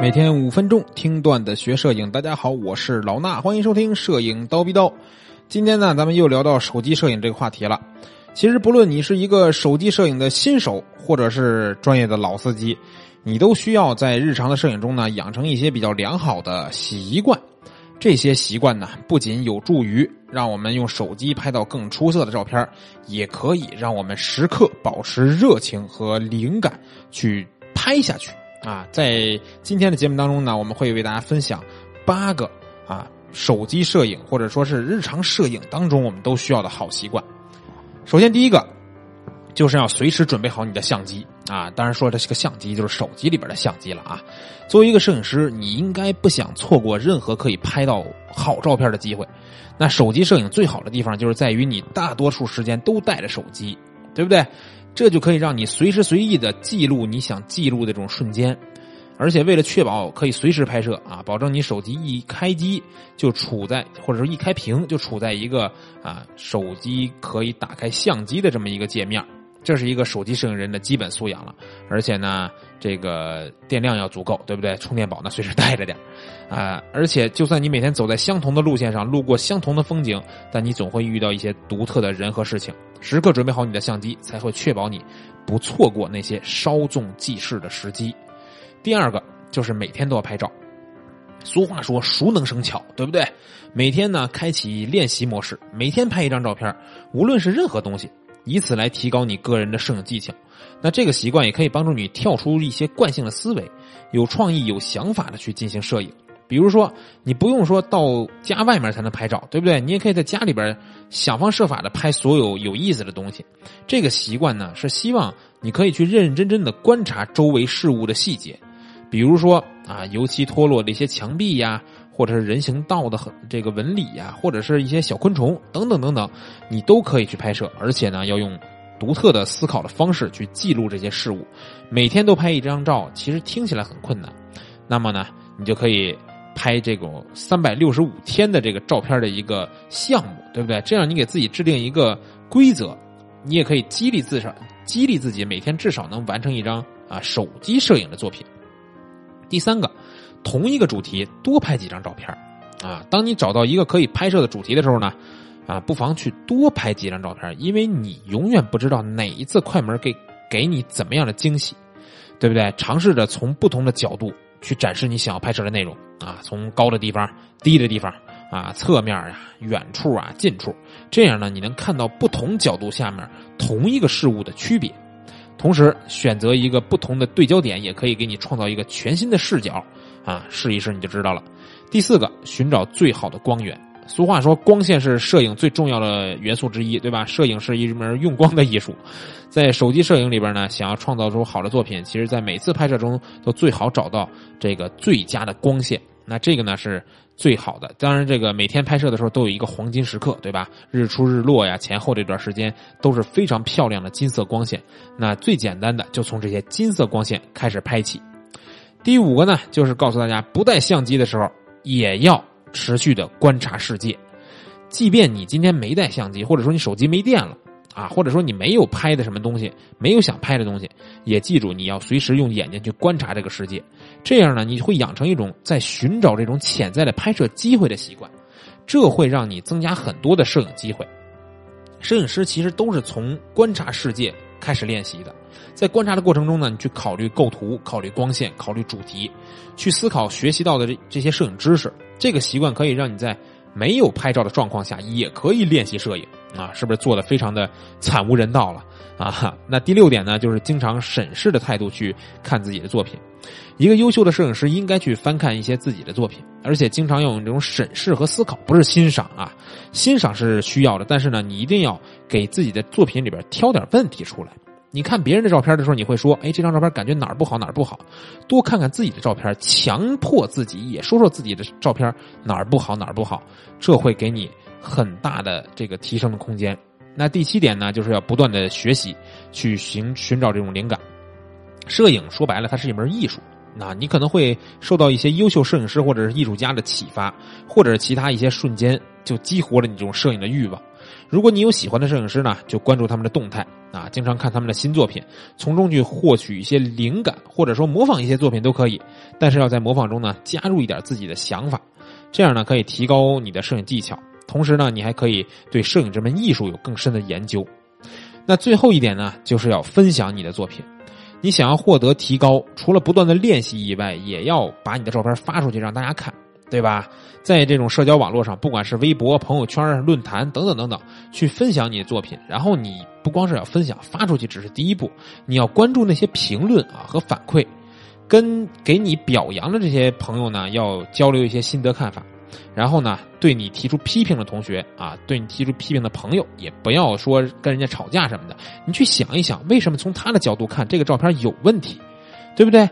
每天五分钟听段子学摄影，大家好，我是老衲，欢迎收听摄影刀逼刀。今天呢，咱们又聊到手机摄影这个话题了。其实，不论你是一个手机摄影的新手，或者是专业的老司机，你都需要在日常的摄影中呢，养成一些比较良好的习惯。这些习惯呢，不仅有助于让我们用手机拍到更出色的照片，也可以让我们时刻保持热情和灵感去拍下去。啊，在今天的节目当中呢，我们会为大家分享八个啊手机摄影或者说是日常摄影当中我们都需要的好习惯。首先，第一个就是要随时准备好你的相机啊，当然说这是个相机，就是手机里边的相机了啊。作为一个摄影师，你应该不想错过任何可以拍到好照片的机会。那手机摄影最好的地方就是在于你大多数时间都带着手机，对不对？这就可以让你随时随地的记录你想记录的这种瞬间，而且为了确保可以随时拍摄啊，保证你手机一开机就处在或者说一开屏就处在一个啊手机可以打开相机的这么一个界面。这是一个手机摄影人的基本素养了，而且呢，这个电量要足够，对不对？充电宝呢随时带着点啊。而且，就算你每天走在相同的路线上，路过相同的风景，但你总会遇到一些独特的人和事情。时刻准备好你的相机，才会确保你不错过那些稍纵即逝的时机。第二个就是每天都要拍照。俗话说“熟能生巧”，对不对？每天呢，开启练习模式，每天拍一张照片，无论是任何东西。以此来提高你个人的摄影技巧，那这个习惯也可以帮助你跳出一些惯性的思维，有创意、有想法的去进行摄影。比如说，你不用说到家外面才能拍照，对不对？你也可以在家里边想方设法的拍所有有意思的东西。这个习惯呢，是希望你可以去认认真真的观察周围事物的细节，比如说啊，油漆脱落的一些墙壁呀。或者是人行道的很这个纹理呀，或者是一些小昆虫等等等等，你都可以去拍摄，而且呢，要用独特的思考的方式去记录这些事物。每天都拍一张照，其实听起来很困难。那么呢，你就可以拍这种三百六十五天的这个照片的一个项目，对不对？这样你给自己制定一个规则，你也可以激励自少，激励自己每天至少能完成一张啊手机摄影的作品。第三个。同一个主题多拍几张照片啊！当你找到一个可以拍摄的主题的时候呢，啊，不妨去多拍几张照片因为你永远不知道哪一次快门给给你怎么样的惊喜，对不对？尝试着从不同的角度去展示你想要拍摄的内容啊，从高的地方、低的地方啊、侧面啊、远处啊、近处，这样呢，你能看到不同角度下面同一个事物的区别。同时，选择一个不同的对焦点，也可以给你创造一个全新的视角。啊，试一试你就知道了。第四个，寻找最好的光源。俗话说，光线是摄影最重要的元素之一，对吧？摄影是一门用光的艺术。在手机摄影里边呢，想要创造出好的作品，其实在每次拍摄中都最好找到这个最佳的光线。那这个呢是最好的。当然，这个每天拍摄的时候都有一个黄金时刻，对吧？日出日落呀，前后这段时间都是非常漂亮的金色光线。那最简单的，就从这些金色光线开始拍起。第五个呢，就是告诉大家，不带相机的时候，也要持续的观察世界。即便你今天没带相机，或者说你手机没电了啊，或者说你没有拍的什么东西，没有想拍的东西，也记住你要随时用眼睛去观察这个世界。这样呢，你会养成一种在寻找这种潜在的拍摄机会的习惯，这会让你增加很多的摄影机会。摄影师其实都是从观察世界。开始练习的，在观察的过程中呢，你去考虑构图、考虑光线、考虑主题，去思考学习到的这这些摄影知识。这个习惯可以让你在没有拍照的状况下也可以练习摄影啊，是不是做的非常的惨无人道了啊？那第六点呢，就是经常审视的态度去看自己的作品。一个优秀的摄影师应该去翻看一些自己的作品，而且经常要用这种审视和思考，不是欣赏啊。欣赏是需要的，但是呢，你一定要给自己的作品里边挑点问题出来。你看别人的照片的时候，你会说：“哎，这张照片感觉哪儿不好，哪儿不好。”多看看自己的照片，强迫自己也说说自己的照片哪儿不好，哪儿不好，这会给你很大的这个提升的空间。那第七点呢，就是要不断的学习，去寻寻找这种灵感。摄影说白了，它是一门艺术。那你可能会受到一些优秀摄影师或者是艺术家的启发，或者其他一些瞬间就激活了你这种摄影的欲望。如果你有喜欢的摄影师呢，就关注他们的动态啊，经常看他们的新作品，从中去获取一些灵感，或者说模仿一些作品都可以。但是要在模仿中呢，加入一点自己的想法，这样呢可以提高你的摄影技巧，同时呢你还可以对摄影这门艺术有更深的研究。那最后一点呢，就是要分享你的作品。你想要获得提高，除了不断的练习以外，也要把你的照片发出去让大家看，对吧？在这种社交网络上，不管是微博、朋友圈、论坛等等等等，去分享你的作品。然后你不光是要分享，发出去只是第一步，你要关注那些评论啊和反馈，跟给你表扬的这些朋友呢，要交流一些心得看法。然后呢，对你提出批评的同学啊，对你提出批评的朋友，也不要说跟人家吵架什么的。你去想一想，为什么从他的角度看这个照片有问题，对不对？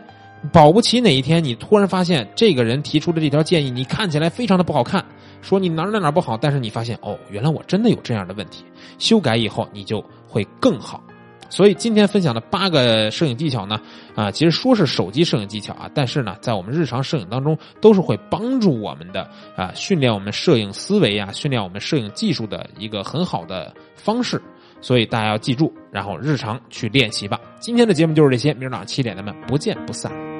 保不齐哪一天你突然发现这个人提出的这条建议，你看起来非常的不好看，说你哪哪哪不好，但是你发现哦，原来我真的有这样的问题，修改以后你就会更好。所以今天分享的八个摄影技巧呢，啊，其实说是手机摄影技巧啊，但是呢，在我们日常摄影当中，都是会帮助我们的啊，训练我们摄影思维啊，训练我们摄影技术的一个很好的方式。所以大家要记住，然后日常去练习吧。今天的节目就是这些，明儿早上七点咱们不见不散。